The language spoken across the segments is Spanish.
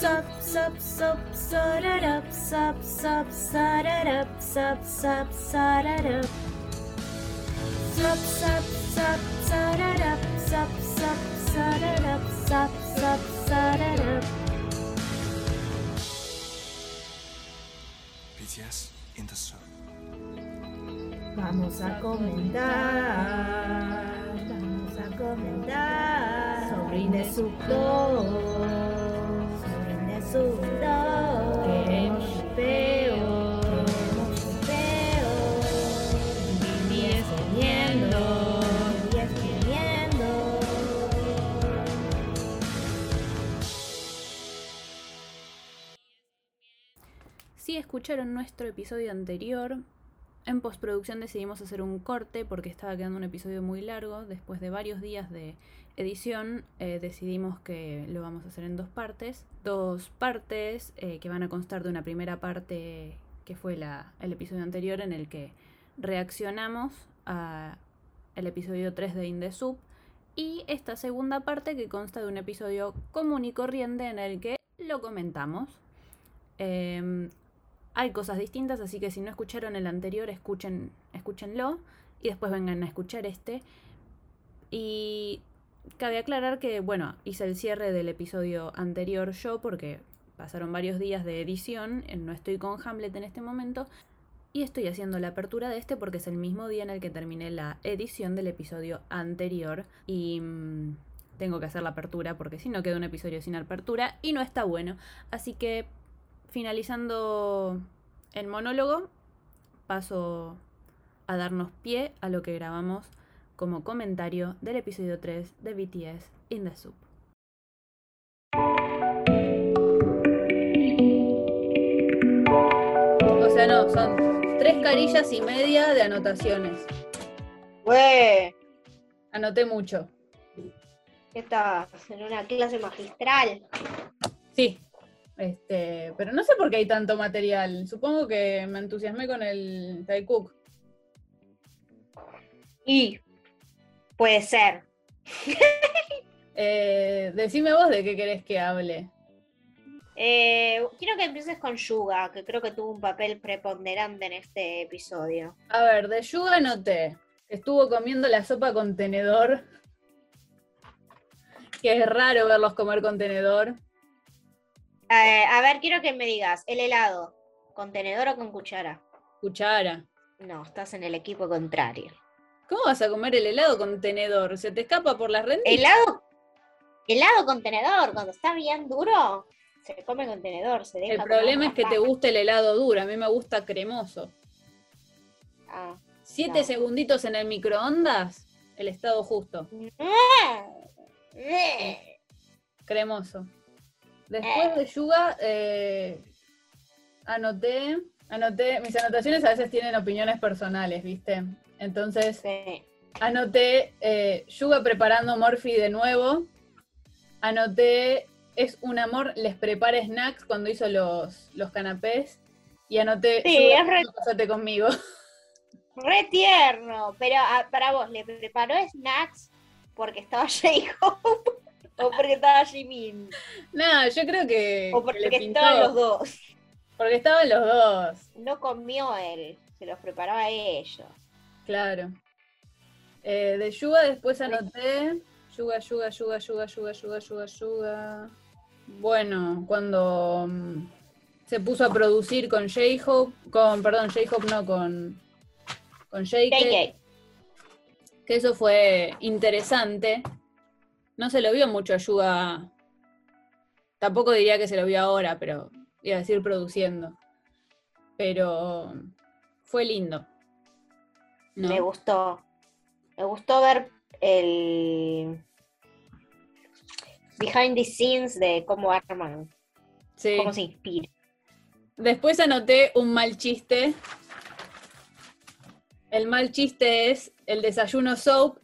Sup, sut it up, sup, sup, sut it up. BTS in the soup. Vamos a comentar, vamos a comentar sobre sobre Si escucharon nuestro episodio anterior, en postproducción decidimos hacer un corte porque estaba quedando un episodio muy largo. Después de varios días de edición, eh, decidimos que lo vamos a hacer en dos partes. Dos partes eh, que van a constar de una primera parte que fue la, el episodio anterior en el que reaccionamos a el episodio 3 de In the Soup. Y esta segunda parte que consta de un episodio común y corriente en el que lo comentamos. Em, hay cosas distintas, así que si no escucharon el anterior, escuchen, escúchenlo y después vengan a escuchar este. Y cabe aclarar que, bueno, hice el cierre del episodio anterior yo porque pasaron varios días de edición, eh, no estoy con Hamlet en este momento, y estoy haciendo la apertura de este porque es el mismo día en el que terminé la edición del episodio anterior y mm, tengo que hacer la apertura porque si no queda un episodio sin apertura y no está bueno. Así que finalizando el monólogo, paso a darnos pie a lo que grabamos como comentario del episodio 3 de BTS In the Soup. O sea, no, son tres carillas y media de anotaciones. Güey, Anoté mucho. ¿qué estás? En una clase magistral. Sí. Este, pero no sé por qué hay tanto material. Supongo que me entusiasmé con el Taekook. Y puede ser. Eh, decime vos de qué querés que hable. Eh, quiero que empieces con Yuga, que creo que tuvo un papel preponderante en este episodio. A ver, de Yuga anoté que estuvo comiendo la sopa con tenedor. Que es raro verlos comer con tenedor. Eh, a ver, quiero que me digas, ¿el helado con tenedor o con cuchara? Cuchara. No, estás en el equipo contrario. ¿Cómo vas a comer el helado con tenedor? ¿Se te escapa por las rendijas? ¿Helado? ¿Helado con tenedor? Cuando está bien duro, se come con tenedor. Se deja El problema es que te gusta el helado duro. A mí me gusta cremoso. Ah. Siete segunditos en el microondas, el estado justo. Cremoso. Después de Yuga, eh, anoté, anoté, mis anotaciones a veces tienen opiniones personales, ¿viste? Entonces, Sí. anoté eh, Yuga preparando Morphy de nuevo. Anoté, es un amor, les prepara snacks cuando hizo los, los canapés. Y anoté, Sí, Yuga, es re- no pasate conmigo. Re tierno, pero ah, para vos, ¿le preparó snacks porque estaba J-Hope o porque estaba Jimin? Nada, yo creo que, O porque estaban los dos. Porque estaban los dos, No comió él, se los preparaba ellos. Claro. Eh, de Yuga después anoté Yuga, Yuga, Yuga, Yuga, Yuga, Yuga, Yuga, Yuga. Bueno, cuando mm, se puso a producir con J-Hope, con, perdón, J-Hope no, con, con JK, JK. que eso fue interesante. No se lo vio mucho a Yuga. Tampoco diría que se lo vio ahora, pero iba a decir produciendo. Pero fue lindo. ¿No? Me gustó. Me gustó ver el behind the scenes de cómo arman, Sí. cómo se inspira. Después anoté un mal chiste. El mal chiste es el desayuno soap.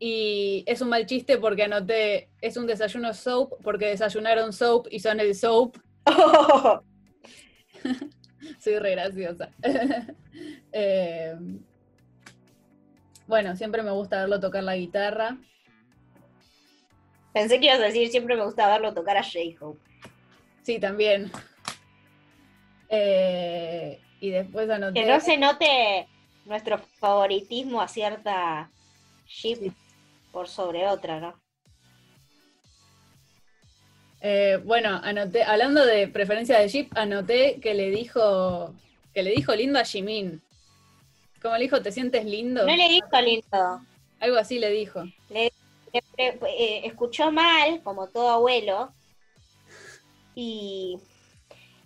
Y es un mal chiste porque anoté, es un desayuno soap porque desayunaron soap y son el soap. Soy re graciosa. Eh, bueno, siempre me gusta verlo tocar la guitarra. Pensé que ibas a decir siempre me gusta verlo tocar a J-Hope. Sí, también. Eh, y después anoté. Que no se note nuestro favoritismo a cierta ship por sobre otra, ¿no? Eh, bueno, anoté, hablando de preferencia de Jeep, anoté que le dijo que le dijo lindo a Jimin. Como le dijo, ¿te sientes lindo? No le dijo lindo. Algo así le dijo. Le, le- eh, escuchó mal, como todo abuelo, y,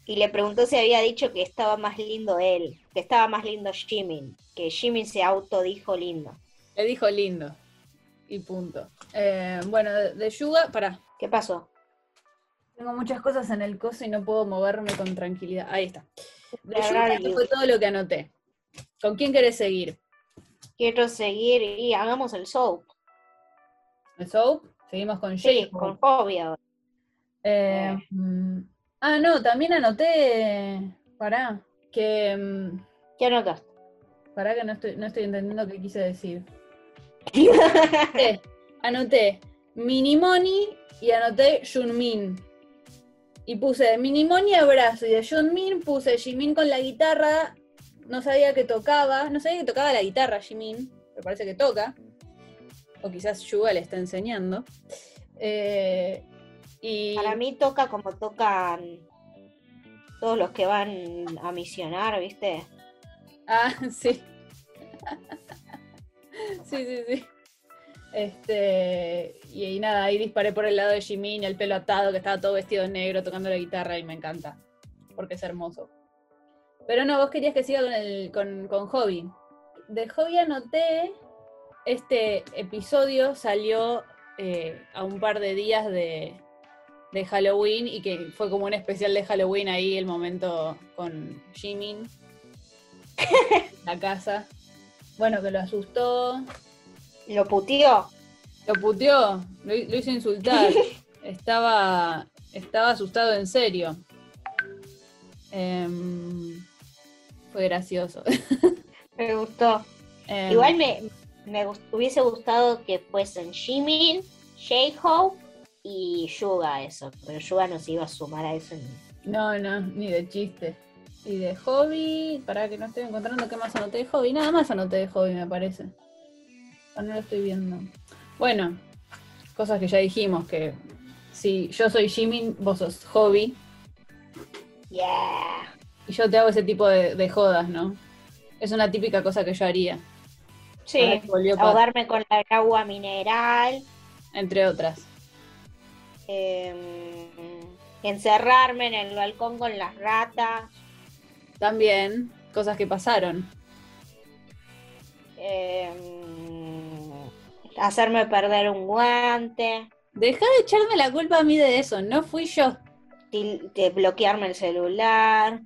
y le preguntó si había dicho que estaba más lindo él, que estaba más lindo Jimin, que Jimin se autodijo lindo. Le dijo lindo. Y punto. Eh, bueno, de, de Yuga, pará. ¿Qué pasó? Tengo muchas cosas en el coso y no puedo moverme con tranquilidad. Ahí está. De Yuga, eso fue todo lo que anoté. ¿Con quién querés seguir? Quiero seguir y hagamos el soap. ¿El Soap? Seguimos con Sí, J. con Hobby ahora. Eh, mm, ah, no, también anoté. Pará. Que. mm, ¿Qué anotaste? Pará que no estoy, no estoy entendiendo qué quise decir. Anoté, anoté Minimoni y anoté Junmin. Y puse Minimoni abrazo y de Junmin puse Jimin con la guitarra. No sabía que tocaba, no sabía que tocaba la guitarra Jimin, pero parece que toca. O quizás Yuga le está enseñando. Eh, y Para mí toca como tocan todos los que van a misionar, ¿viste? Ah, sí. sí, sí, sí. Este, y, y nada, ahí disparé por el lado de Jimin, el pelo atado, que estaba todo vestido de negro tocando la guitarra y me encanta, porque es hermoso. Pero no, vos querías que siga con, el, con, con Hobby. De Hobby anoté, este episodio salió eh, a un par de días de, de Halloween y que fue como un especial de Halloween ahí, el momento con Jimin la casa. Bueno, que lo asustó, Lo puteó. lo puteó, lo, lo hizo insultar. estaba, estaba asustado en serio. Em, fue gracioso. Me gustó. Em, Igual me, me gust- hubiese gustado que fuesen Jimin, J-Hope y Yuga eso. Pero Yuga no se iba a sumar a eso. ni- No, no, ni de chiste. Y de hobby, para que no estoy encontrando qué más anoté de hobby. Nada más anoté de hobby, me parece. O no lo estoy viendo. Bueno, cosas que ya dijimos, que si yo soy Jimin, vos sos hobby. Yeah. Y yo te hago ese tipo de, de jodas, ¿no? Es una típica cosa que yo haría, Sí. Ahogarme con la agua mineral. entre otras. em, encerrarme en el balcón con las ratas. También, cosas que pasaron. em, hacerme perder un guante. Deja de echarme la culpa a mí de eso, no fui yo. de bloquearme el celular.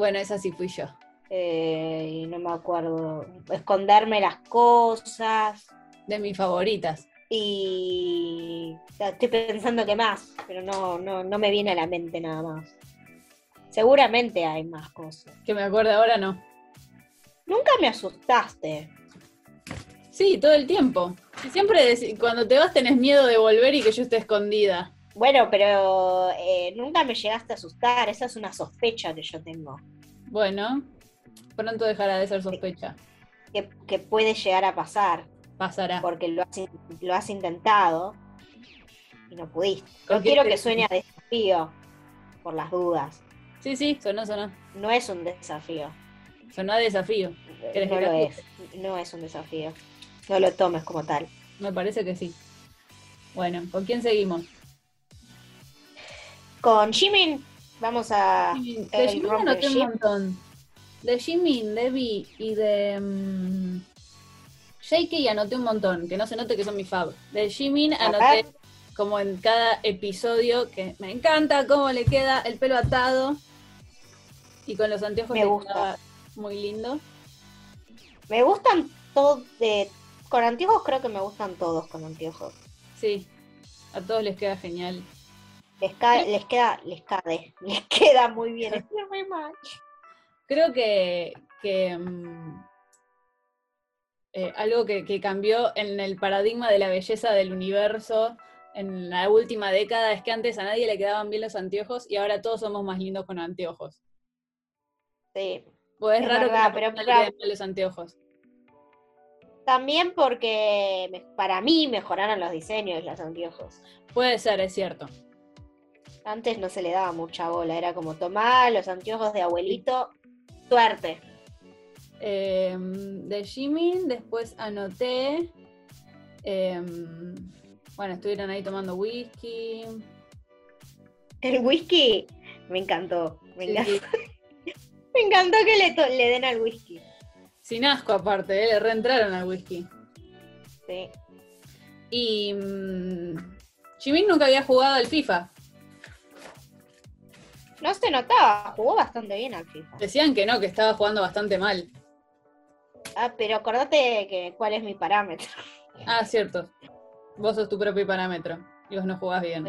Bueno, esa sí fui yo. eh, y no me acuerdo. Esconderme las cosas. De mis favoritas. Y estoy pensando que más, pero no, no, no me viene a la mente nada más. Seguramente hay más cosas. Que me acuerdo ahora, no. Nunca me asustaste. Sí, todo el tiempo. Siempre cuando te vas tenés miedo de volver y que yo esté escondida. Bueno, pero eh, nunca me llegaste a asustar. Esa es una sospecha que yo tengo. Bueno, pronto dejará de ser sospecha. Que, que puede llegar a pasar. Pasará. Porque lo has, in- lo has intentado y no pudiste. No ¿Con qué quiero te- que suene a desafío. Por las dudas. Sí, sí, sonó, sonó. No es un desafío. Sonó a desafío. ¿Querés No lo es. No es un desafío. No lo tomes como tal. Me parece que sí. Bueno, ¿con quién seguimos? Con Jimin vamos a. De el Jimin anoté un montón. De Jimin, de y de mm, JK anoté un montón, que no se note que son mis fab. De Jimin anoté como en cada episodio que me encanta cómo le queda el pelo atado y con los anteojos Me gusta. muy lindo. Me gustan todos. de con anteojos creo que me gustan todos con anteojos. Sí, a todos les queda genial. Les, ca- les queda, les cae, les queda muy bien. Mal. Creo que, que, mm, eh, algo que, que cambió en el paradigma de la belleza del universo en la última década es que antes a nadie le quedaban bien los anteojos y ahora todos somos más lindos con anteojos. Sí. Pues es, raro verdad, que nadie le queden mal los anteojos. También porque para mí mejoraron los diseños de los anteojos. Puede ser, es cierto. Antes no se le daba mucha bola, era como tomar los anteojos de abuelito, suerte. Eh, de Jimin, después anoté. eh, bueno, estuvieron ahí tomando whisky. El whisky me encantó. Me, Sí, encantó, sí. me encantó que le, den al whisky. Sin asco aparte, eh, le reentraron al whisky. Sí. Y mm, Jimin nunca había jugado al FIFA. No se notaba, jugó bastante bien al FIFA. Decían que no, que estaba jugando bastante mal. Ah, pero acordate que cuál es mi parámetro. Ah, cierto. Vos sos tu propio parámetro. Y vos no jugás bien.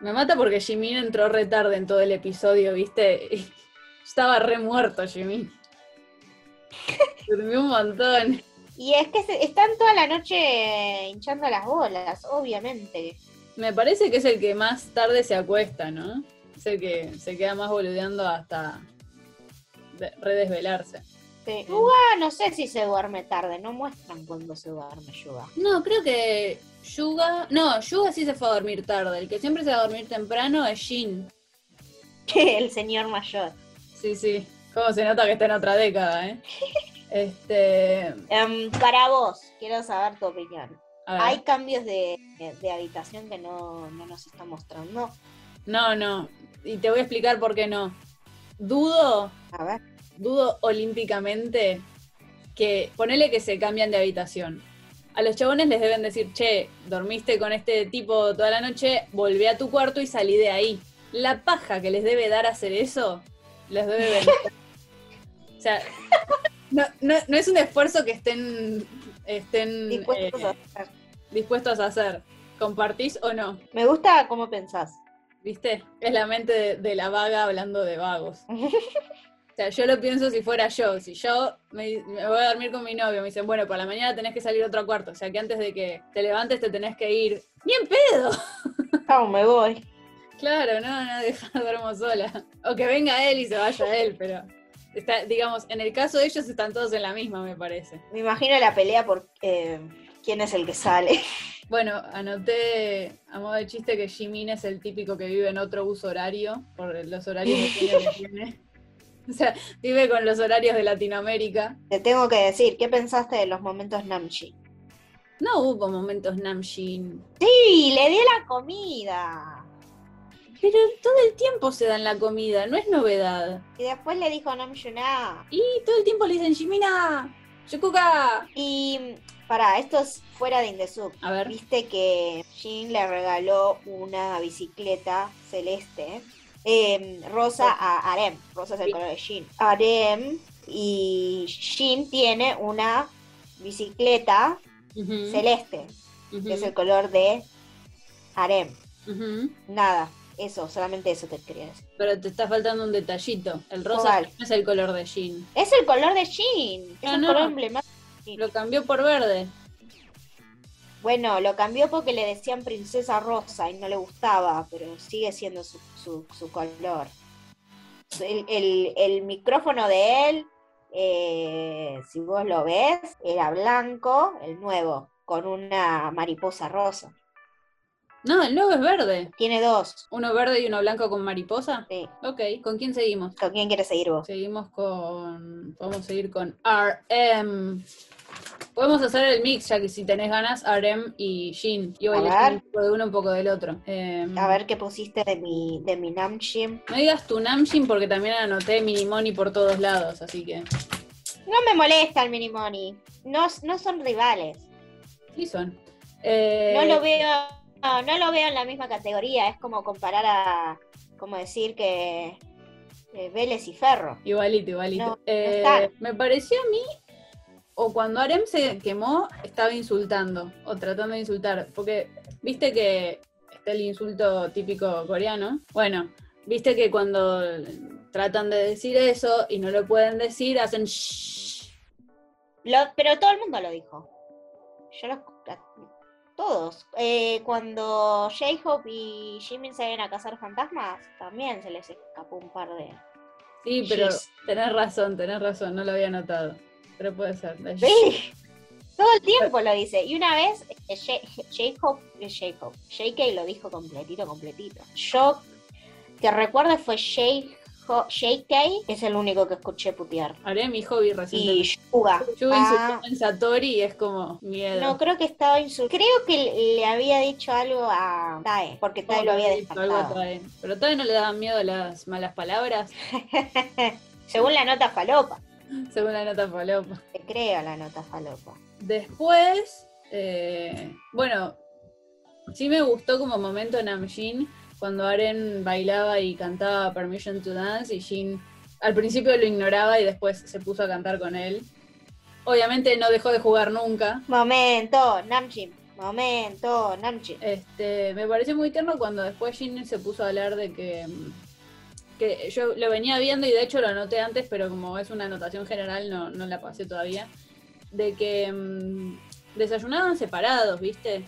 Me mata porque Jimin entró re tarde en todo el episodio, ¿viste? Y Estaba re muerto Jimin. Durmió un montón. Y es que se- están toda la noche hinchando las bolas, obviamente. Me parece que es el que más tarde se acuesta, ¿no? El que se queda más boludeando hasta de- redesvelarse. Sí. Yuga, no sé si se duerme tarde, no muestran cuando se duerme Yuga. No, creo que Yuga. No, Yuga sí se fue a dormir tarde. El que siempre se va a dormir temprano es Jin. El señor mayor. Sí, sí. Cómo se nota que está en otra década, ¿eh? Este. Em, para vos, quiero saber tu opinión. Hay cambios de, de habitación que no, no nos están mostrando. No, no. Y te voy a explicar por qué no. Dudo, A ver. dudo olímpicamente que. Ponele que se cambian de habitación. A los chabones les deben decir, che, dormiste con este tipo toda la noche, volvé a tu cuarto y salí de ahí. La paja que les debe dar hacer eso, les debe venir. o sea, no, no- no es un esfuerzo que estén, estén Dispuestos eh, a hacer. dispuestos a hacer. ¿Compartís o no? Me gusta cómo pensás. ¿Viste? Es la mente de, de la vaga hablando de vagos. O sea, yo lo pienso si fuera yo. Si yo me, me voy a dormir con mi novio, me dicen, bueno, por la mañana tenés que salir a otro cuarto. O sea, que antes de que te levantes te tenés que ir. ¡Bien pedo! Chao, me voy. Claro, no, no, deja, duermo sola. O que venga él y se vaya él, pero. Está, digamos, en el caso de ellos están todos en la misma, me parece. Me imagino la pelea por eh, quién es el que sale. Bueno, anoté a modo de chiste que Jimin es el típico que vive en otro uso horario, por los horarios que tiene. O sea, vive con los horarios de Latinoamérica. Te tengo que decir, ¿qué pensaste de los momentos Namchi? No hubo momentos Namjin. Sí, le di la comida. Pero todo el tiempo se dan la comida, no es novedad. Y después le dijo Namjoon Y todo el tiempo le dicen Jimina, Yukuka. Y para esto es fuera de Indesub. A ver. Viste que Jin le regaló una bicicleta celeste, eh, rosa a Arem. Rosa es el Sí. color de Jin. Arem y Jin tiene una bicicleta celeste, que es el color de Arem. Nada, eso, solamente eso te quería decir. Pero te está faltando un detallito. El rosa ¿Cuál? no es el color de Jin. Es el color de Jin, es el no. color emblemático. Lo cambió por verde. Bueno, lo cambió porque le decían princesa rosa y no le gustaba, pero sigue siendo su, su, su color. El, el- el micrófono de él, eh, si vos lo ves, era blanco, el nuevo, con una mariposa rosa. No, el nuevo es verde. Tiene dos. Uno verde y uno blanco con mariposa. Sí. Ok, ¿con quién seguimos? ¿Con quién quieres seguir vos? Seguimos con. Podemos seguir con RM. Podemos hacer el mix, ya que si tenés ganas, RM y Jin. Yo voy A a un poco de uno, un poco del otro. Em, A ver qué pusiste de mi, de mi Namjin. No digas tu Namjin porque también anoté Minimoni por todos lados, así que. No me molesta el Minimoni. No, no son rivales. Sí son. Eh, No lo veo, no, no lo veo en la misma categoría. Es como comparar a, como decir que eh, Vélez y Ferro. Igualito, igualito. No, no Eh, me pareció a mí, o cuando Arem se quemó, estaba insultando, o tratando de insultar, porque viste que está el insulto típico coreano. Bueno, viste que cuando tratan de decir eso y no lo pueden decir, hacen shh. Lo- pero todo el mundo lo dijo. Yo lo- todos. Eh, cuando J-Hope y Jimin se ven a cazar fantasmas, también se les escapó un par de. Sí, pero tenés razón, tenés razón, no lo había notado. Pero puede ser. Sí, todo el tiempo lo dice. Y una vez, eh, J-Hope, eh, J-Hope, JK lo dijo completito, completito. Yo, que recuerde, fue J- JK, es el único que escuché putear. Haré mi hobby Y recientemente. Yuga. Yo Ah, insulté en Satori y es como miedo. no, creo que estaba insultando. Creo que le- había dicho algo a Tae, porque Tae lo había. Tae. Pero todavía no le daban miedo las malas palabras, Según la nota falopa. según la nota Palopa. Te creo la nota falopa. Después, eh, bueno, sí me gustó como momento Namjin cuando Aren bailaba y cantaba Permission to Dance y Jin al principio lo ignoraba y después se puso a cantar con él. Obviamente no dejó de jugar nunca. Momento, Namjin. Momento, Namjin. Este, me pareció muy tierno cuando después Jin se puso a hablar de que, mm, que yo lo venía viendo y de hecho lo anoté antes, pero como es una anotación general no, no la pasé todavía, de que mm, desayunaban separados, ¿viste?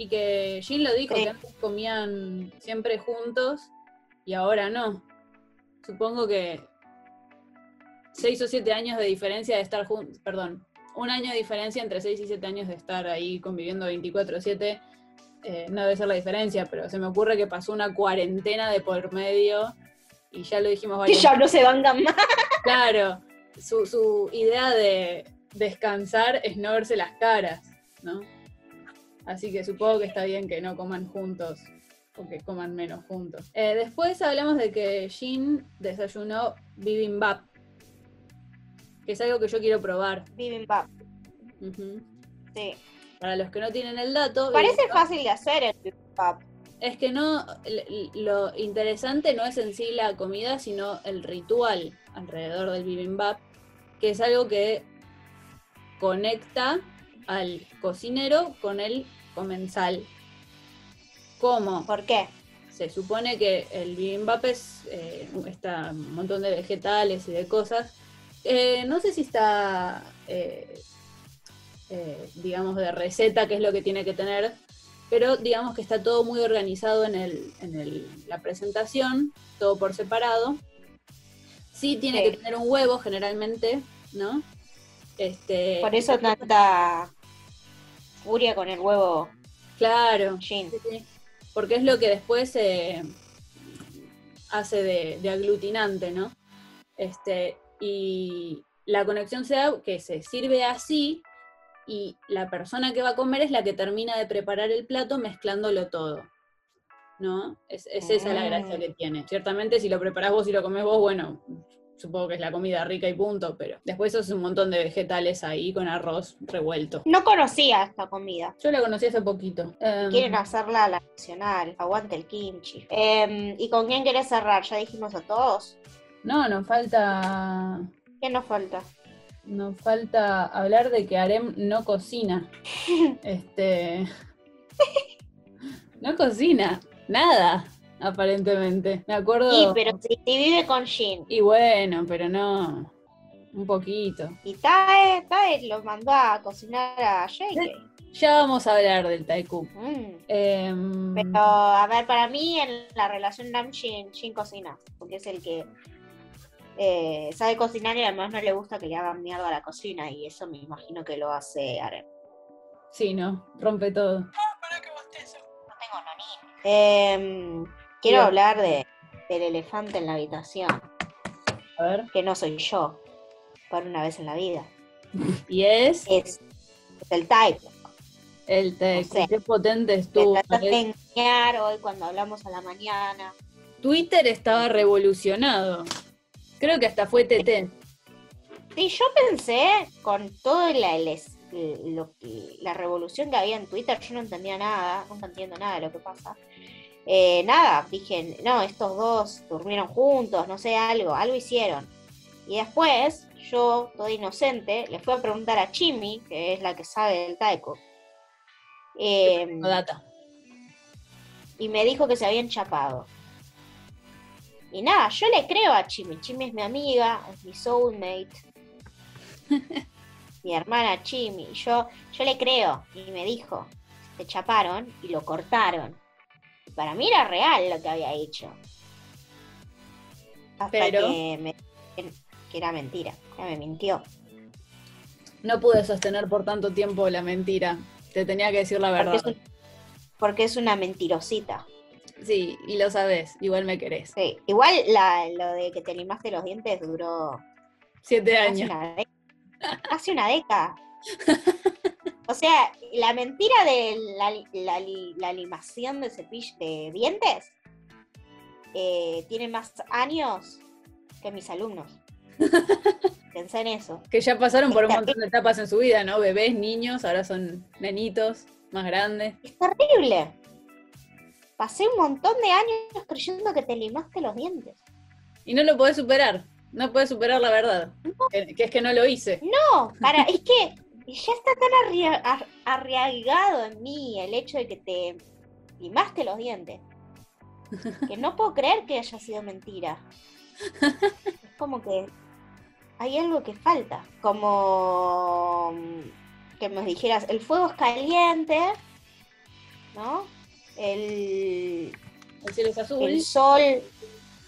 Y que Jin lo dijo, Sí. que antes comían siempre juntos y ahora no. Supongo que seis o siete años de diferencia de estar juntos, perdón, un año de diferencia entre seis y siete años de estar ahí conviviendo 24/7 eh, no debe ser la diferencia, pero se me ocurre que pasó una cuarentena de por medio y ya lo dijimos Que varias ya no se vangan más. Claro, su, su idea de descansar es no verse las caras, ¿no? Así que supongo que está bien que no coman juntos o que coman menos juntos. Eh, después hablamos de que Jin desayunó bibimbap, que es algo que yo quiero probar. Bibimbap, Ujú. sí. Para los que no tienen el dato, Parece bibimbap fácil de hacer el bibimbap. es que no, lo interesante no es en sí la comida, sino el ritual alrededor del bibimbap, que es algo que conecta al cocinero con el comensal. ¿Cómo? ¿Por qué? Se supone que el bibimbap es eh, está un montón de vegetales y de cosas. Eh, no sé si está, eh, digamos, de receta, qué es lo que tiene que tener, pero digamos que está todo muy organizado en, el, en el- la presentación, todo por separado. Sí tiene Sí. que tener un huevo generalmente, ¿no? Este, Por eso tanta furia con el huevo claro. Sí. Porque es lo que después eh, hace de, de aglutinante, ¿no? Este, y la conexión se da que se sirve así y la persona que va a comer es la que termina de preparar el plato mezclándolo todo. ¿No? Es, es esa la gracia Mm. que tiene. Ciertamente si lo preparás vos y lo comés vos, bueno, supongo que es la comida rica y punto, pero después es un montón de vegetales ahí con arroz revuelto. No conocía esta comida. Yo la conocí hace poquito. Em, Quieren hacerla a la nacional. Aguante el kimchi. Em, ¿Y con quién querés cerrar? Ya dijimos a todos. No, nos falta. ¿Qué nos falta? Nos falta hablar de que Arem no cocina. Este. No cocina. Nada, aparentemente. Me acuerdo. Y pero si, si vive con Jin. Y bueno, pero no. Un poquito. Y Tae, Tae lo mandó a cocinar a JK. Ya vamos a hablar del Taiku. Mm. Em, Pero, a ver, para mí en la relación Nam-Shin, Shin cocina, porque es el que eh, sabe cocinar y además no le gusta que le hagan mierda a la cocina y eso me imagino que lo hace Aren. Sí, no, rompe todo. No tengo Em, quiero hablar de, del elefante en la habitación, A ver. que no soy yo, por una vez en la vida. Y es Es, es el type. el Taiku. sé. Qué potente estuvo. trataste ¿eh? de engañar hoy cuando hablamos a la mañana. Twitter estaba revolucionado. Creo que hasta fue TT. Sí, yo pensé con toda la, la revolución que había en Twitter, yo no entendía nada, nunca entiendo nada de lo que pasa. Eh, nada, dije, no, estos dos durmieron juntos, no sé, algo, algo hicieron. Y después, yo, toda inocente, le fui a preguntar a Chimi, que es la que sabe del taiko. eh, No data. y me dijo que se habían chapado. Y nada, yo le creo a Chimi. Chimi es mi amiga, es mi soulmate. mi hermana Chimi. Y yo, yo le creo. Y me dijo, se chaparon y lo cortaron. Para mí era real lo que había hecho. Hasta Pero- que, me, que era mentira, que me mintió. No pude sostener por tanto tiempo la mentira. Te tenía que decir la Porque verdad. es, un- porque es una mentirosita. Sí, y lo sabes, igual me querés. Sí. Igual la- lo de que te limaste los dientes duró Siete años. Casi una década. O sea, la mentira de la, la la limación de cepillo de dientes eh, tiene más años que mis alumnos. Pensé en eso. Que ya pasaron por un montón de etapas en su vida, ¿no? Bebés, niños, ahora son nenitos, más grandes. Es terrible. Pasé un montón de años creyendo que te limaste los dientes. Y no lo podés superar. No podés superar la verdad. Que, que es que no lo hice. No, para, es que ya está tan arria- ar- arraigado en mí el hecho de que te limaste los dientes. Que no puedo creer que haya sido mentira. Es como que hay algo que falta. Como que me dijeras, el fuego es caliente, ¿no? El, El cielo es azul el sol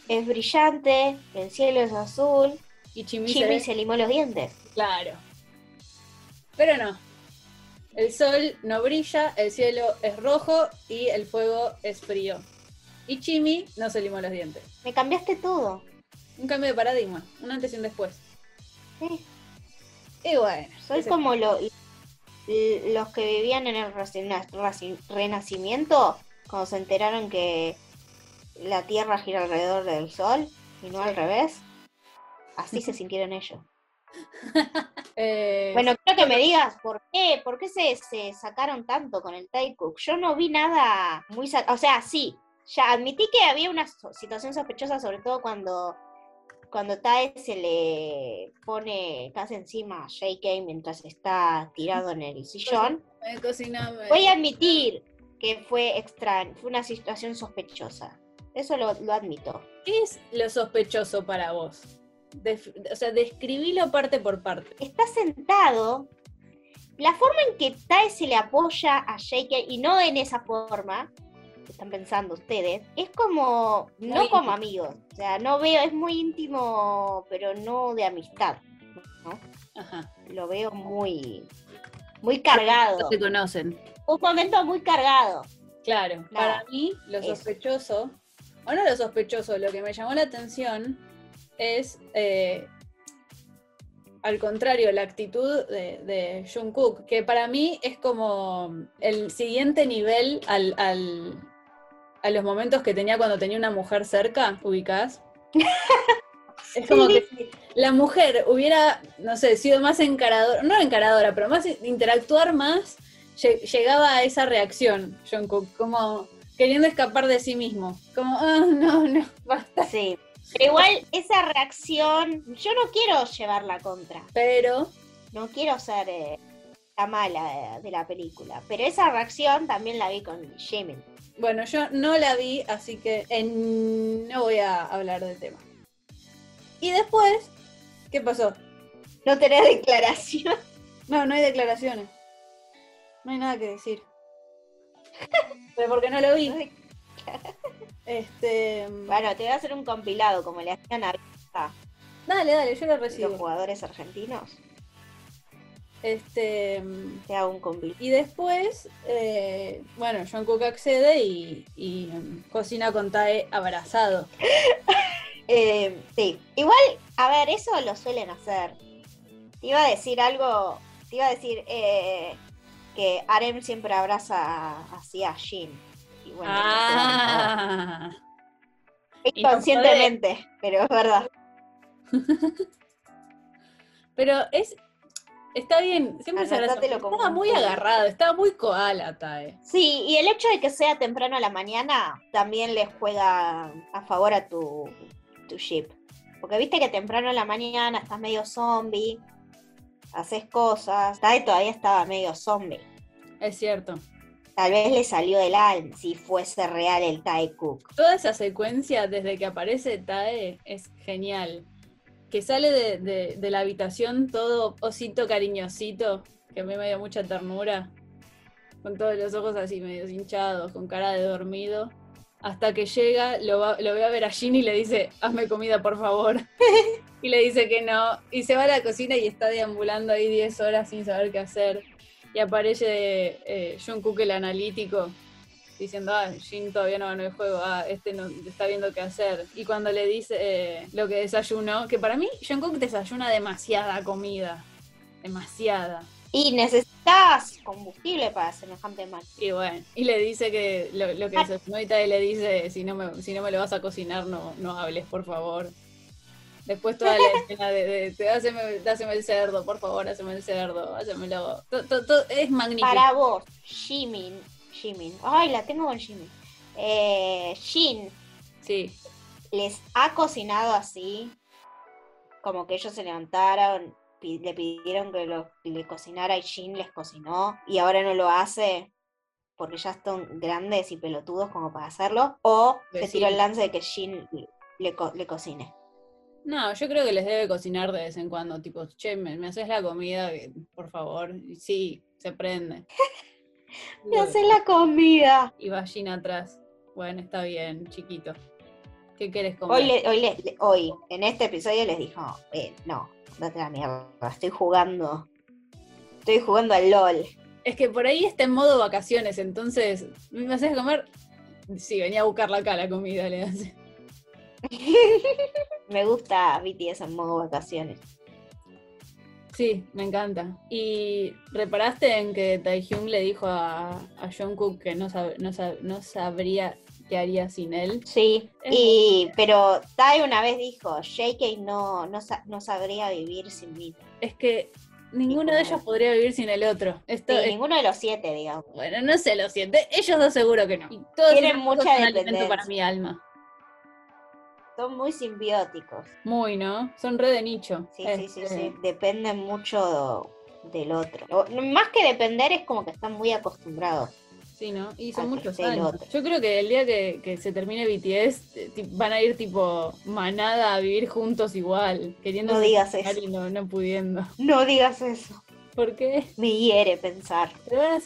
es brillante, el cielo es azul. y se ve- se limó los dientes. Claro. Pero no. El sol no brilla, el cielo es rojo y el fuego es frío. Y Chimi no se limó los dientes. Me cambiaste todo. Un cambio de paradigma, un antes y un después. Sí. Y bueno, Soy como lo- los que vivían en el renacimiento cuando se enteraron que la Tierra gira alrededor del Sol y no al revés. Así se sintieron ellos. eh, Bueno, quiero que me digas por qué, por qué se, se sacaron tanto con el Cook. Yo no vi nada muy... O sea, sí, ya admití que había una situación sospechosa, sobre todo cuando, cuando Tae se le pone casi encima a JK mientras está tirado en el sillón. cociname. Voy a admitir que fue extraño, fue una situación sospechosa. Eso lo, lo admito. ¿Qué es lo sospechoso para vos? O sea, describilo parte por parte. está sentado, la forma en que Tae se le apoya a JK y no en esa forma, que están pensando ustedes, es como, no como amigos, o sea, no veo, es muy íntimo, pero no de amistad, ¿no? Ajá. Lo veo muy, muy cargado, No se conocen. un momento muy cargado. Claro, Nada, para mí lo sospechoso, o no lo sospechoso, lo que me llamó la atención es, eh, al contrario, la actitud de, de Jungkook, que para mí es como el siguiente nivel al, al- a los momentos que tenía cuando tenía una mujer cerca, ubicás. Es como que si la mujer hubiera, no sé, sido más encaradora, no encaradora, pero más interactuar más, lle- llegaba a esa reacción, Jungkook, como queriendo escapar de sí mismo. Como, ah, no, no, basta. Sí. Pero igual esa reacción, yo no quiero llevarla contra. Pero, no quiero ser eh, la mala de, de la película, pero esa reacción también la vi con Jimin. bueno, yo no la vi, así que no voy a hablar del tema. Y después, ¿qué pasó? No tenés declaración. No, no hay declaraciones. No hay nada que decir. Pero porque no lo vi. Este. Bueno, te voy a hacer un compilado como le hacían a Dale, dale, yo lo los recibo. jugadores argentinos. Este. Te hago un compilado. Y después, eh, bueno, Jungkook accede y, y, mm, cocina con Tae abrazado. Eh, sí, igual, a ver, eso lo suelen hacer. Te iba a decir algo, te iba a decir eh, que Arem siempre abraza así a Jin. Bueno, Ah, no inconscientemente, pero es verdad. pero es. Está bien, siempre se Estaba muy agarrado, estaba muy koala Tae. Sí, y el hecho de que sea temprano a la mañana también le juega a favor a tu, tu ship. Porque viste que temprano a la mañana estás medio zombie, haces cosas. Tae todavía estaba medio zombie. Es cierto. Tal vez le salió del alma si fuese real el Tae Cook. Toda esa secuencia desde que aparece Tae es genial. Que sale de, de- de la habitación todo osito cariñosito, que a mí me dio mucha ternura. con todos los ojos así medio hinchados, con cara de dormido. Hasta que llega, lo, va- lo ve a ver a Jin y le dice, hazme comida por favor. y le dice que no. Y se va a la cocina y está deambulando ahí 10 horas sin saber qué hacer. Y aparece eh, Jungkook el analítico diciendo, ah, Jin todavía no ganó el juego, ah, este no está viendo qué hacer. Y cuando le dice eh, lo que desayunó, que para mí Jungkook desayuna demasiada comida. Demasiada. Y necesitas combustible para semejante mal. Y bueno, y le dice que lo, lo que desayunó y tal, y le dice, si no me, si no me lo vas a cocinar, no, no hables, por favor. Después toda la escena de, de, de, "Haceme- haceme el cerdo, por favor, haceme el cerdo, hacemelo. To- to- to- es magnífico. Para vos, Jimin, Jimin, ay, la tengo con Jimin. Eh, Jin, Sí, ¿les ha cocinado así? Como que ellos se levantaron, le pidieron que lo- le cocinara y Jin les cocinó y ahora no lo hace porque ya están grandes y pelotudos como para hacerlo. O se tiró el lance de que Jin le, co- le cocine. No, yo creo que les debe cocinar de vez en cuando, tipo, che, me, me haces la comida, eh, por favor. Y sí, se prende. Me hace la comida. Y va Gina atrás. Bueno, está bien, chiquito. ¿Qué quieres comer? Hoy, le- hoy, le- hoy, en este episodio les dijo, eh, no, date la mierda, estoy jugando. Estoy jugando al LOL. Es que por ahí está en modo vacaciones, entonces, ¿me haces comer? Sí, venía a buscarla acá la comida, le hace. Me gusta BTS en modo vacaciones. Sí, me encanta. ¿Y reparaste en que Taehyung le dijo a, a Jungkook que no, sab- no, sab- no sabría qué haría sin él? Sí, Es y, pero Tai una vez dijo, JK no, no, no sabría vivir sin mí. Es que ninguno de ellos podría vivir sin el otro. Esto Sí, es- ninguno de los siete, digamos. bueno, no sé, lo siento. Ellos dos seguro que no. Y todos Tienen mucha dependencia. para mi alma. Son muy simbióticos. Muy, ¿no? Son re de nicho. Sí, sí, sí, Este, sí. Dependen mucho del otro. O- más que depender es como que están muy acostumbrados. Sí, ¿no? Y son muchos años. otro. Yo creo que el día que, que se termine BTS eh, van a ir tipo manada a vivir juntos igual, queriendo No digas eso. y no, no pudiendo. No digas eso. ¿Por qué? Me hiere pensar.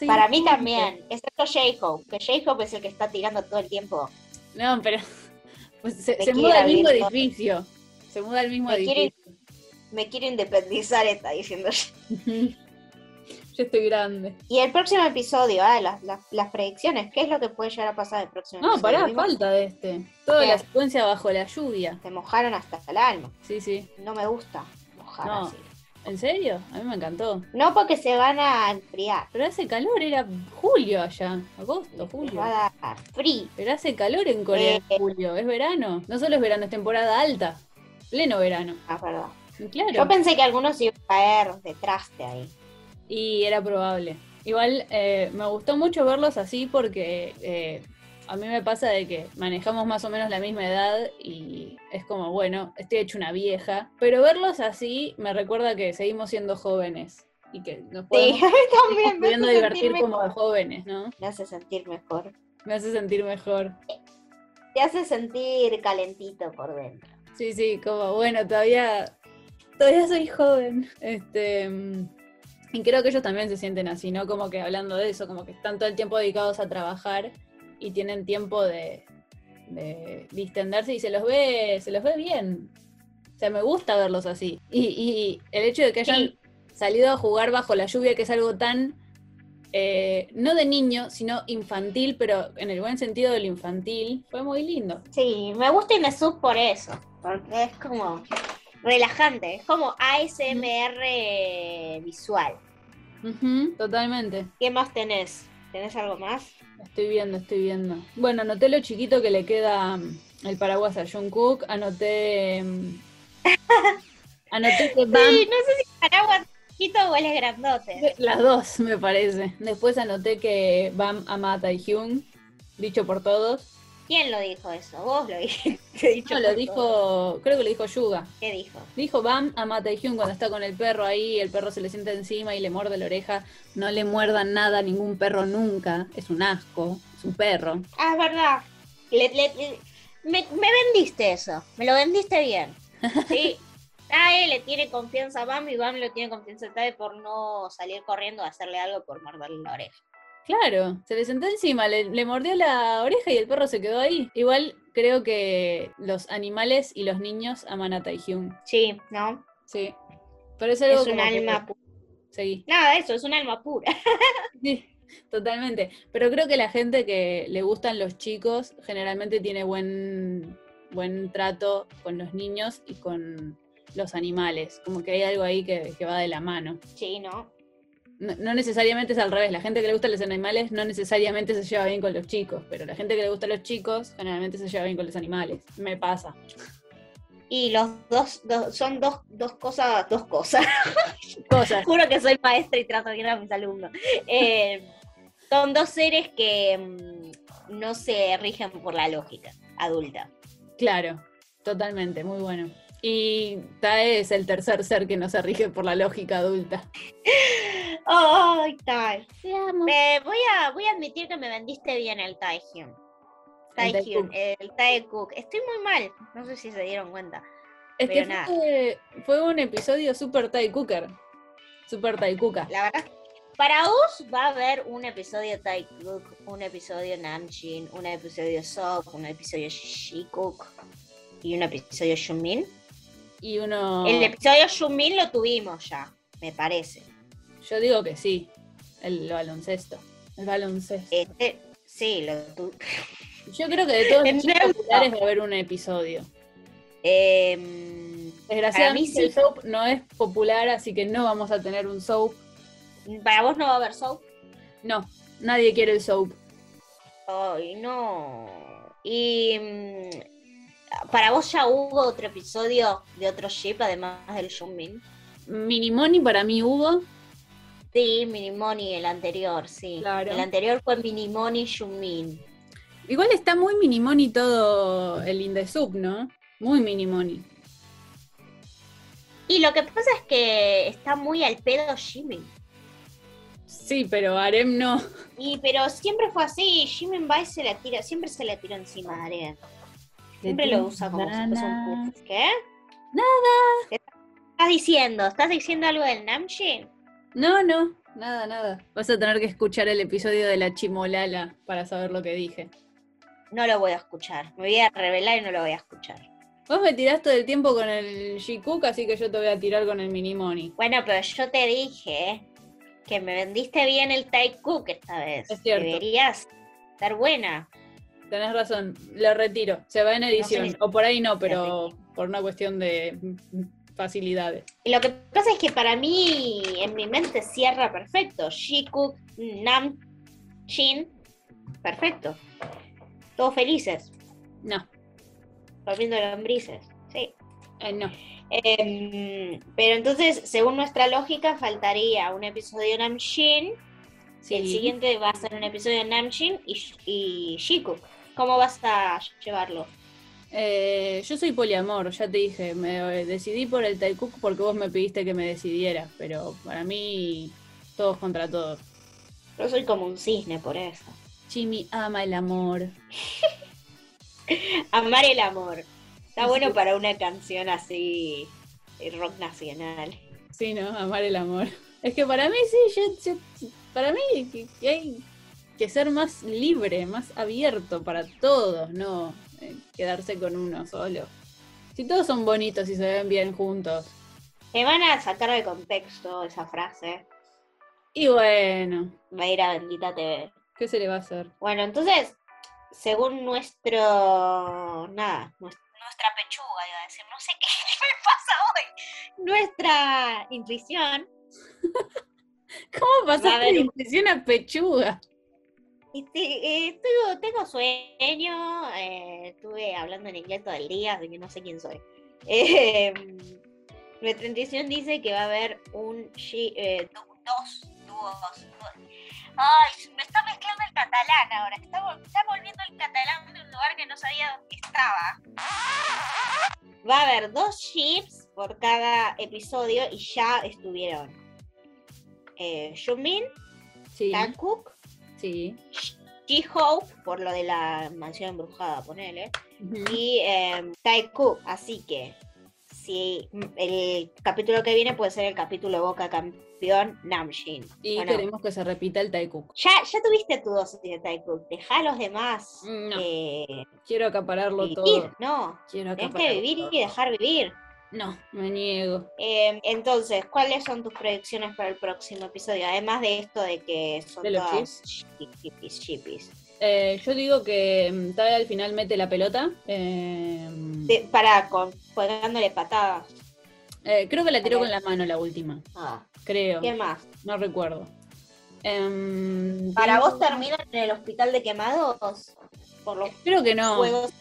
Para mí también, excepto J-Hope, que J-Hope es el que está tirando todo el tiempo. No, pero pues se, muda al mismo todo. edificio. Se muda al mismo Me edificio. Me quiero independizar, está diciendo. Yo estoy grande. Y el próximo episodio, ah, las, las, las predicciones, ¿qué es lo que puede llegar a pasar el próximo No, episodio? pará, Vimos falta de este. Toda ¿Qué? la secuencia bajo la lluvia. Se mojaron hasta el alma. Sí, sí. No me gusta mojar No. así. ¿En serio? A mí me encantó. No porque se van a enfriar. Pero hace calor, era julio allá. Agosto, julio. va a dar frío. Pero hace calor en Corea Eh. en julio, es verano. No solo es verano, es temporada alta. Pleno verano. Ah, perdón. Claro. Yo pensé que algunos iban a caer detrás de ahí. Y era probable. Igual eh, me gustó mucho verlos así porque eh, a mí me pasa de que manejamos más o menos la misma edad y es como, bueno, estoy hecho una vieja. Pero verlos así me recuerda que seguimos siendo jóvenes y que nos podemos Sí, también me pudiendo divertir como mejor. jóvenes, ¿no? me hace sentir mejor. Me hace sentir mejor. Te hace sentir calentito por dentro. Sí, sí, como bueno, todavía, todavía soy joven. Este, y creo que ellos también se sienten así, ¿no? Como que hablando de eso, como que están todo el tiempo dedicados a trabajar y tienen tiempo de, de distenderse y se los ve, se los ve bien. O sea, me gusta verlos así. Y, y el hecho de que hayan Sí. salido a jugar bajo la lluvia, que es algo tan, eh, no de niño, sino infantil, pero en el buen sentido de lo infantil, fue muy lindo. Sí, me gusta Inesub por eso. Porque es como relajante. Es como ASMR visual. Totalmente. ¿Qué más tenés? ¿Tenés algo más? Estoy viendo, estoy viendo. Bueno, anoté lo chiquito que le queda mm, el paraguas a Jungkook. Anoté. mm, anoté que Bam. Sí, no sé si paraguas chiquito o es grandote. Las dos, me parece. Después anoté que Bam ama a Taehyung, dicho por todos. ¿Quién lo dijo eso? Vos lo dijiste. No, lo dijo, creo que lo dijo Yuga. ¿Qué dijo? Dijo Bam a Taehyung cuando está con el perro ahí, el perro se le sienta encima y le muerde la oreja. No le muerdan nada a ningún perro nunca. Es un asco, es un perro. Ah, es verdad. Le- le- le- me, me vendiste eso. Me lo vendiste bien. Sí. Tae le tiene confianza a Bam y Bam le tiene confianza a Tae por no salir corriendo a hacerle algo por morderle la oreja. Claro, se le sentó encima, le, le mordió la oreja y el perro se quedó ahí. Igual creo que los animales y los niños aman a Taehyung. Sí, ¿no? Sí. Pero es algo Es un que- alma pura. Seguí. Nada, eso, es un alma pura. Sí, totalmente. Pero creo que la gente que le gustan los chicos generalmente tiene buen, buen trato con los niños y con los animales. Como que hay algo ahí que, que va de la mano. Sí, ¿no? No, no necesariamente es al revés. La gente que le gusta los animales no necesariamente se lleva bien con los chicos. Pero la gente que le gusta los chicos generalmente se lleva bien con los animales. Me pasa. Y los dos, dos- son dos, dos cosas, dos cosas. Cosas. Juro que soy maestra y trato bien a mis alumnos. Eh, son dos seres que mm, no se rigen por la lógica adulta. Claro, totalmente. Muy bueno. Y Tae es el tercer ser que no se rige por la lógica adulta. Ay, tal. Te amo. Voy a, voy a admitir que me vendiste bien el Taehyung. El Taehyung, Taehyung. el Taekook. Estoy muy mal, no sé si se dieron cuenta. Es que fue, fue un episodio super Thai Cooker. Super Thai Cuca. La verdad, para vos va a haber un episodio Taekook, un episodio Namjin, un episodio Sok, un episodio Shikook y un episodio Shumin. Y uno. El episodio Shumin lo tuvimos ya, me parece. Yo digo que sí. El baloncesto. El baloncesto. Este, sí, lo tuvimos. Yo creo que de todos los populares va a haber un episodio. Em, Desgraciadamente sí. el soap no es popular, así que no vamos a tener un soap. para vos no va a haber Soap. No, nadie quiere el soap. Ay, no. Y mm, para vos ya hubo otro episodio de otro ship además del Shumin. Minimoni para mí hubo. Sí, Minimoni, el anterior, sí. Claro. El anterior fue Minimoni Shumin. Igual está muy Minimoni todo el Indesub, ¿no? Muy Minimoni. Y lo que pasa es que está muy al pedo Jimin. Sí, pero Arem no. Y pero siempre fue así, Jimin va y se la tira, siempre se le tiró encima a Aren. Siempre lo usa como si fuese un. ¿Qué? Nada. ¿Qué estás diciendo? ¿Estás diciendo algo del Namjin? No, no, nada, nada. Vas a tener que escuchar el episodio de la Chimolala para saber lo que dije. No lo voy a escuchar. Me voy a revelar y no lo voy a escuchar. Vos me tirás todo el tiempo con el Shikuk, así que yo te voy a tirar con el Minimoni. Bueno, pero yo te dije que me vendiste bien el Thai Cook esta vez. Es cierto. Deberías estar buena. Tenés razón, lo retiro. Se va en edición. sé. O por ahí no, pero por una cuestión de facilidades. Y lo que pasa es que para mí, en mi mente cierra perfecto. Shikuk, Nam, Shin, perfecto. Todos felices, No, comiendo lombrices. Sí. eh, no. Em, pero entonces, según nuestra lógica, faltaría un episodio de Namjin. Sí. El siguiente va a ser un episodio de Namjin y, y Shikuk. ¿Cómo vas a llevarlo? Eh, yo soy poliamor, ya te dije. Me eh, decidí por el Taikuk porque vos me pediste que me decidiera. Pero para mí, todos contra todos. Yo soy como un cisne por eso. Jimmy ama el amor. Amar el amor. Está bueno para una canción así, de rock nacional. Sí, ¿no? Amar el amor. Es que para mí sí, yo, yo- para mí que, que hay que ser más libre, más abierto para todos, no eh, quedarse con uno solo. Si todos son bonitos y se ven bien juntos. Me van a sacar de contexto esa frase. Y bueno, Va a ir a Bendita TV. ¿qué se le va a hacer? Bueno, entonces, según nuestro. Nada, nues- nuestra pechuga, iba a decir. No sé qué me pasa hoy. Nuestra intuición. ¿Cómo pasaste de intuición a pechuga? Este, eh, tengo, tengo sueño. eh, estuve hablando en inglés todo el día, así que no sé quién soy. Eh, nuestra intuición dice que va a haber un. eh, dos dúos. du- Ay, me está mezclando el catalán ahora. Está, vol- está volviendo el catalán de un lugar que no sabía dónde estaba. Va a haber dos ships por cada episodio y ya estuvieron. Eh, Shumin, Sí, Tankuk, sí. She-Hope, por lo de la mansión embrujada, ponele, y eh, Taekook. Así que, si el capítulo que viene puede ser el capítulo Boca campeón Namjin. Y queremos que se repita el Taikuk. Ya, ya tuviste tu dosis de Taekwondo. Deja a los demás. No. eh, Quiero acapararlo vivir. todo. No, Quiero tienes que vivir todo. y dejar vivir. No, me niego. Eh, entonces, ¿cuáles son tus predicciones para el próximo episodio? Además de esto de que son ¿De los todas chipis, chipis. Eh, yo digo que mm, Tae al final mete la pelota. eh, De- para, con, pegándole patadas. eh, creo que la tiró con la mano la última. Ah, Creo. ¿Quién más? No recuerdo. Em, ¿Para vos terminan en el hospital de quemados? Por los Creo que no. juegos.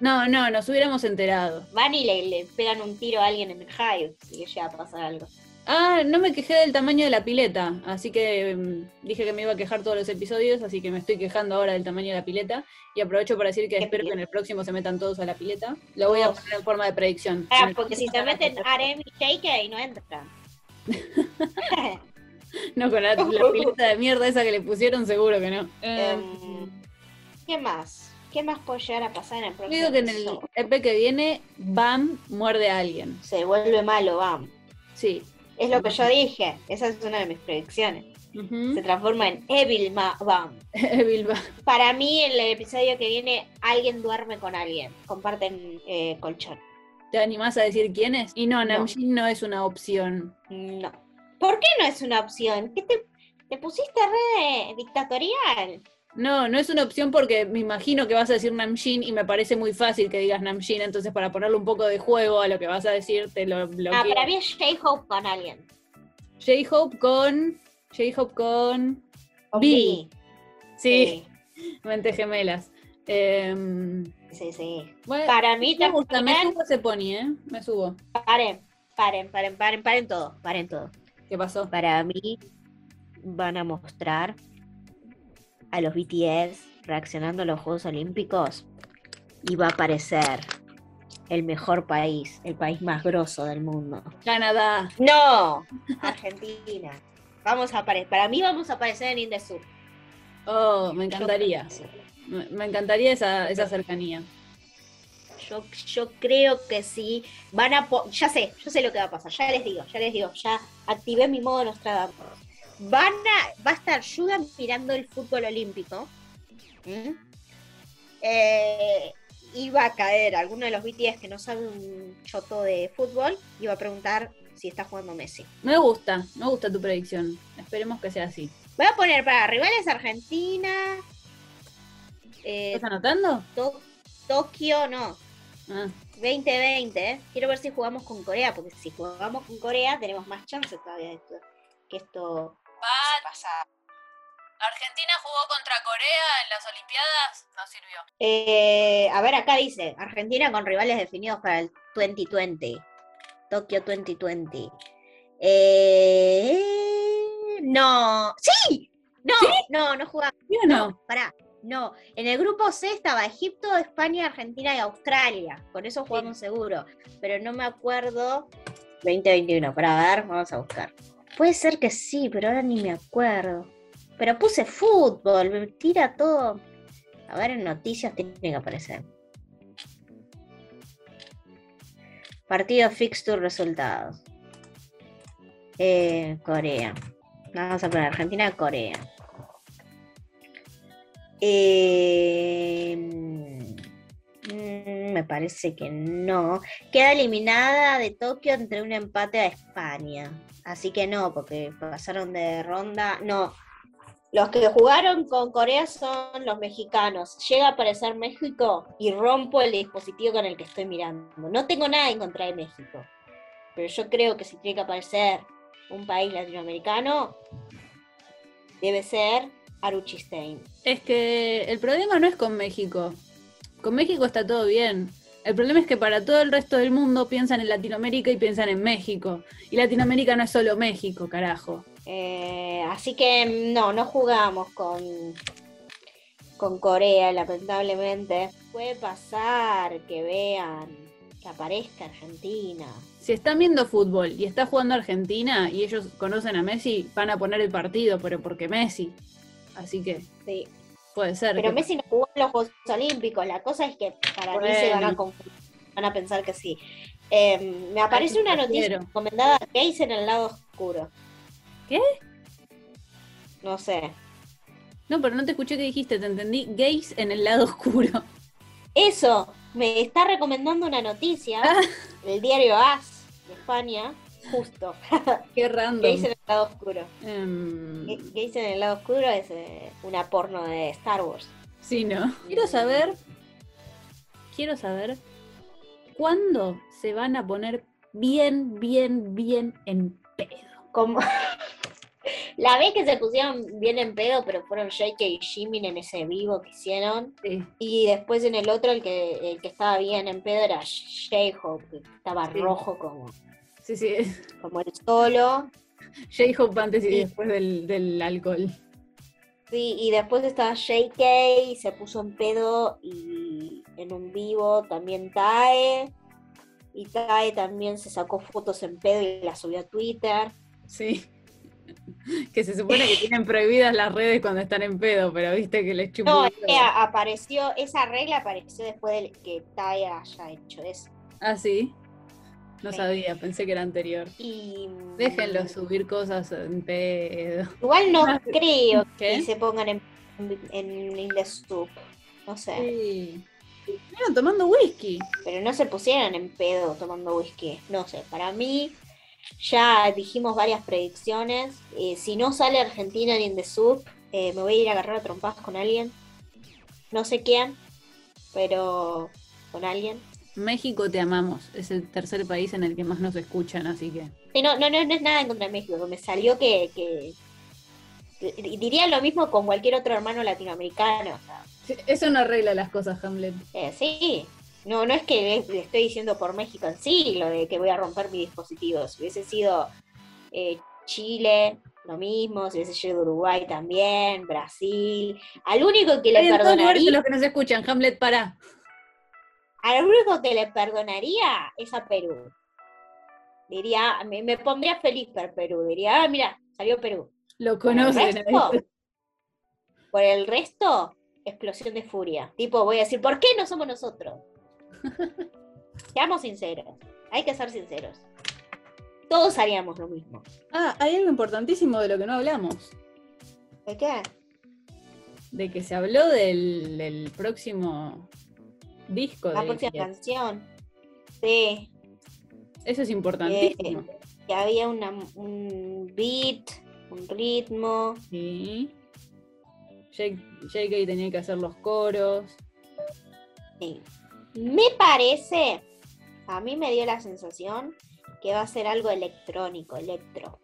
No, no, nos hubiéramos enterado. Van y le, le pegan un tiro a alguien en el Hive si le llega a pasar algo. Ah, no me quejé del tamaño de la pileta, así que mm, dije que me iba a quejar todos los episodios, así que me estoy quejando ahora del tamaño de la pileta. Y aprovecho para decir que ¿Qué espero que en el próximo se metan todos a la pileta. Lo voy a poner en forma de predicción. Ah, porque si se meten Arem y Shake y no entran. No, con la, la pileta de mierda esa que le pusieron, seguro que no. Em, ¿Qué más? ¿Qué más puede llegar a pasar en el próximo digo que en el? EP que viene, Bam muerde a alguien. Se vuelve malo, Bam. Sí. Es lo que yo dije. Esa es una de mis predicciones. Se transforma en Evil Ma- Bam. Evil Bam. Para mí, en el episodio que viene, alguien duerme con alguien. Comparten eh, colchón. ¿Te animás a decir quién es? Y no, No. Namjin no es una opción. No. ¿Por qué no es una opción? ¿Qué te, te pusiste re dictatorial? No, no es una opción porque me imagino que vas a decir Namjin y me parece muy fácil que digas Namjin, entonces para ponerle un poco de juego a lo que vas a decir, te lo Ah, bloqueo. para mí es J-Hope con alguien. J-Hope con... J-Hope con... Con B. B. Sí, mente gemelas. Em, Sí, sí. bueno, Para mí me gusta, me también. subo ese pony, ¿eh? Me subo. Paren, paren, paren, paren, paren todo. Paren todo. ¿Qué pasó? Para mí van a mostrar a los BTS reaccionando a los Juegos Olímpicos y va a aparecer el mejor país, el país más grosso del mundo. Canadá. No, Argentina. Vamos a aparecer. Para mí vamos a aparecer en Indesur. Oh, me encantaría. Me, me encantaría esa, esa cercanía. Yo, yo creo que sí. Van a po- ya sé, yo sé lo que va a pasar. Ya les digo, ya les digo, ya activé mi modo Nostradamus. Van a, va a estar Yuga mirando el fútbol olímpico. ¿Mm? Eh, va a caer alguno de los BTS que no sabe un choto de fútbol y va a preguntar si está jugando Messi. Me gusta, me gusta tu predicción. Esperemos que sea así. Voy a poner para rivales Argentina, eh, ¿Estás anotando? To- Tokio, no, Ah, 2020. ¿eh? Quiero ver si jugamos con Corea, porque si jugamos con Corea tenemos más chance todavía de esto, que esto pasa. Argentina jugó contra Corea en las Olimpiadas, no sirvió. Eh, a ver, acá dice, Argentina con rivales definidos para el 2020. Tokio 2020. Eh, no, sí, no, no, no jugamos. ¿Sí o no? No, pará. No, en el grupo C estaba Egipto, España, Argentina y Australia. Con eso jugamos seguro. Pero no me acuerdo. 2021, para ver, vamos a buscar. Puede ser que sí, pero ahora ni me acuerdo. Pero puse fútbol, me tira todo. A ver, en noticias tiene que aparecer. Partido fixture resultados. Eh, Corea. Vamos a poner Argentina, Corea. Eh, mm, me parece que no. Queda eliminada de Tokio entre un empate a España. Así que no, porque pasaron de ronda. No. Los que jugaron con Corea son los mexicanos. Llega a aparecer México y rompo el dispositivo con el que estoy mirando. No tengo nada en contra de México. Pero yo creo que si tiene que aparecer un país latinoamericano, debe ser Aruchistein. Es que el problema no es con México. Con México está todo bien. El problema es que para todo el resto del mundo piensan en Latinoamérica y piensan en México. Y Latinoamérica no es solo México, carajo. Eh, así que no, no jugamos con, con Corea, lamentablemente. Puede pasar que vean que aparezca Argentina. Si están viendo fútbol y está jugando Argentina y ellos conocen a Messi, van a poner el partido, pero porque Messi. Así que Sí. Puede ser. Pero que- Messi no jugó en los Juegos Olímpicos. La cosa es que para mí se van a confundir, van a pensar que sí. Em, me aparece Ay, una noticia recomendada gays en el lado oscuro. ¿Qué? No sé. No, pero no te escuché que dijiste, te entendí. Gays en el lado oscuro. Eso, me está recomendando una noticia Ah. del diario AS de España, justo. Qué random. Gays en el lado oscuro. Em, Ga- Gays en el lado oscuro es eh, una porno de Star Wars. sí, ¿no? Quiero saber. Quiero saber. ¿Cuándo se van a poner bien, bien, bien en pedo? Como la vez que se pusieron bien en pedo, pero fueron Jake y Jimin en ese vivo que hicieron. Sí. Y después en el otro, el que, el que estaba bien en pedo era J-Hope, que estaba Sí. rojo como, Sí, sí. como el solo. J-Hope antes y Sí. después del, del alcohol. Sí, y después estaba JK, se puso en pedo y en un vivo también Tae. Y Tae también se sacó fotos en pedo y las subió a Twitter. Sí. Que se supone que tienen prohibidas las redes cuando están en pedo, pero viste que les chupó. No, apareció, esa regla apareció después de que Tae haya hecho eso. Ah, sí. No Sí. sabía, pensé que era anterior. Y mm, Déjenlo subir cosas en pedo. Igual no creo ¿Qué? que se pongan en, en Soup. No sé. Sí. Estuvieron tomando whisky. Pero no se pusieron en pedo tomando whisky. No sé, para mí ya dijimos varias predicciones. Eh, si no sale Argentina en the Soup, eh, me voy a ir a agarrar a trompadas con alguien. No sé quién, pero con alguien. México te amamos. Es el tercer país en el que más nos escuchan, así que. Sí, no, no, no, no es nada en contra de México, me salió que, que- que- diría lo mismo con cualquier otro hermano latinoamericano. o sea, Eso no arregla las cosas, Hamlet. eh, sí, no, no es que le, estoy diciendo por México en sí lo de que voy a romper mi dispositivo. Si hubiese sido eh, Chile, lo mismo, si hubiese sido Uruguay también, Brasil. Al único que le perdonaría, los que nos escuchan, Hamlet, para. Al único que le perdonaría es a Perú. Diría, me, me pondría feliz por Perú. Diría, ah, mira, salió Perú. Lo conocen. por el resto, explosión de furia. Tipo, voy a decir, ¿por qué no somos nosotros? Seamos sinceros. Hay que ser sinceros. Todos haríamos lo mismo. Ah, hay algo importantísimo de lo que no hablamos. ¿De qué? De que se habló del, del próximo disco La de próxima canción. Sí, Eso es importantísimo. que había una- un beat, un ritmo. Sí. Jake- JK tenía que hacer los coros. Sí. Me parece, a mí me dio la sensación que va a ser algo electrónico, electro.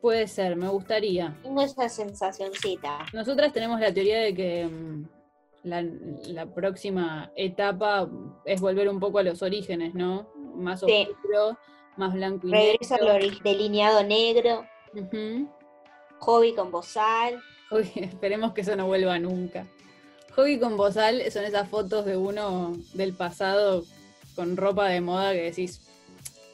Puede ser, me gustaría. Tengo esa sensacioncita. Nosotras tenemos la teoría de que mm, la, la próxima etapa es volver un poco a los orígenes, ¿no? Más Sí. oscuro, más blanco y Regreso al negro. delineado negro, hobby con bozal. Uy, esperemos que eso no vuelva nunca. Hobby con bozal son esas fotos de uno del pasado con ropa de moda que decís,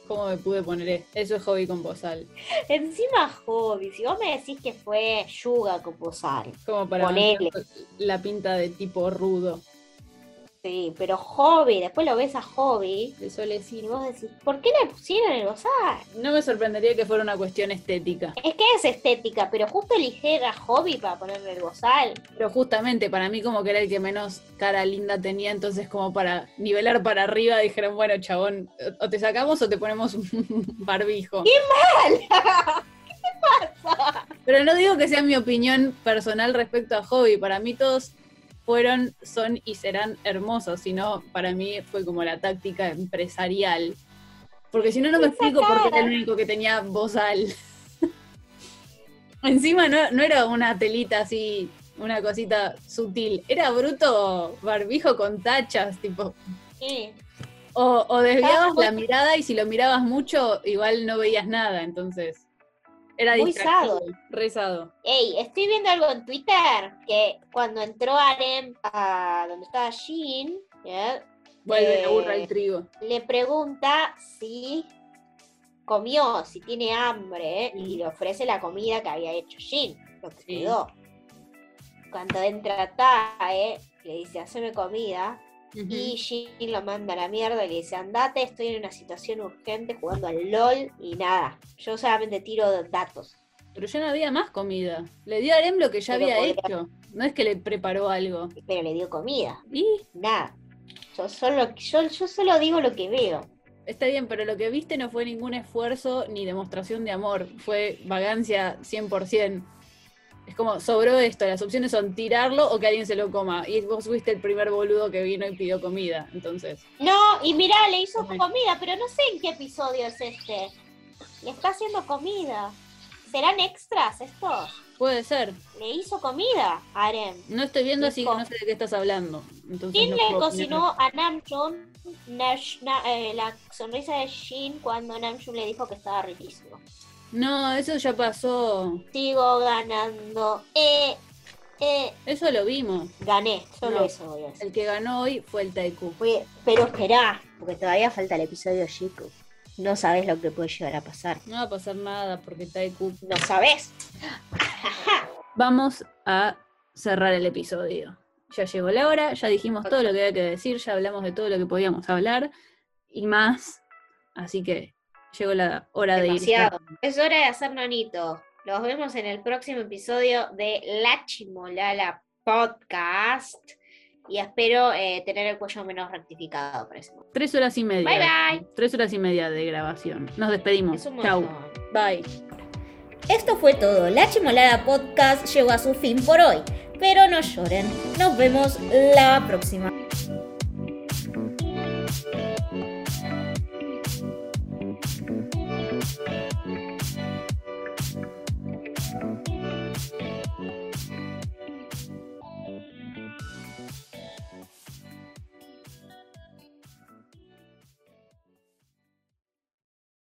¿cómo me pude poner? Eso es hobby con bozal. Encima hobby, si vos me decís que fue Yuga con bozal. Como para Ponele. la pinta de tipo rudo. Sí, pero hobby, después lo ves a hobby De y solecito. vos decís, ¿por qué le pusieron el bozal? No me sorprendería que fuera una cuestión estética. Es que es estética, pero justo eligieron a hobby para ponerle el bozal. Pero justamente para mí como que era el que menos cara linda tenía, entonces como para nivelar para arriba dijeron, bueno, chabón, o te sacamos o te ponemos un barbijo. ¿Qué pasa? Pero no digo que sea mi opinión personal respecto a Hobby, para mí todos fueron, son y serán hermosos, sino para mí fue como la táctica empresarial. Porque si no, no me explico por qué era el único que tenía bozal. Encima no, no era una telita así, una cosita sutil, era bruto barbijo con tachas, tipo. Sí. O, o desviabas la mirada y si lo mirabas mucho, igual no veías nada, entonces. Era Muy distractivo, rezado. Ey, estoy viendo algo en Twitter que cuando entró Arem a donde estaba Jean. Vuelve la burra Eh, al trigo. le pregunta si comió, si tiene hambre, ¿eh? y le ofrece la comida que había hecho Jean, lo que Sí. quedó. Cuando entra Tae, le dice, haceme comida, Y Jin lo manda a la mierda y le dice, andate, estoy en una situación urgente jugando al LOL y nada. Yo solamente tiro datos. Pero ya no había más comida. Le dio a Arem lo que ya Pero había podría- hecho. No es que le preparó algo. Pero le dio comida. Y Nada. Yo solo, yo, yo solo digo lo que veo. está bien, pero lo que viste no fue ningún esfuerzo ni demostración de amor. Fue vagancia 100%. Es como, sobró esto. Las opciones son tirarlo o que alguien se lo coma. Y vos fuiste el primer boludo que vino y pidió comida. Entonces, No, y mirá, le hizo comida, pero no sé en qué episodio es este. Le está haciendo comida. ¿Serán extras estos? puede ser. Le hizo comida a Arem. No estoy viendo así que no sé de qué estás hablando. Entonces, Jin no le cocinó a Namjoon Nash- na- eh, la sonrisa de Jin cuando Namjoon le dijo que estaba riquísimo. No, eso ya pasó. Sigo ganando. Eh, eh, Eso lo vimos. gané. Solo No. eso voy a. El que ganó hoy fue el Taiku. Oye, pero esperá, porque todavía falta el episodio chico. No sabes lo que puede llegar a pasar. No va a pasar nada porque Taiku. No sabes. Vamos a cerrar el episodio. Ya llegó la hora, ya dijimos todo lo que había que decir, ya hablamos de todo lo que podíamos hablar y más. Así que llegó la hora de ir. Es hora de hacer nanito. Los vemos en el próximo episodio de La Chimolala Podcast. Y espero eh, tener el cuello menos rectificado para momento. Tres horas y media. Bye bye. Tres horas y media de grabación. Nos despedimos. Chau. Bye. Esto fue todo. La Chimolada Podcast llegó a su fin por hoy. Pero no lloren. Nos vemos la próxima.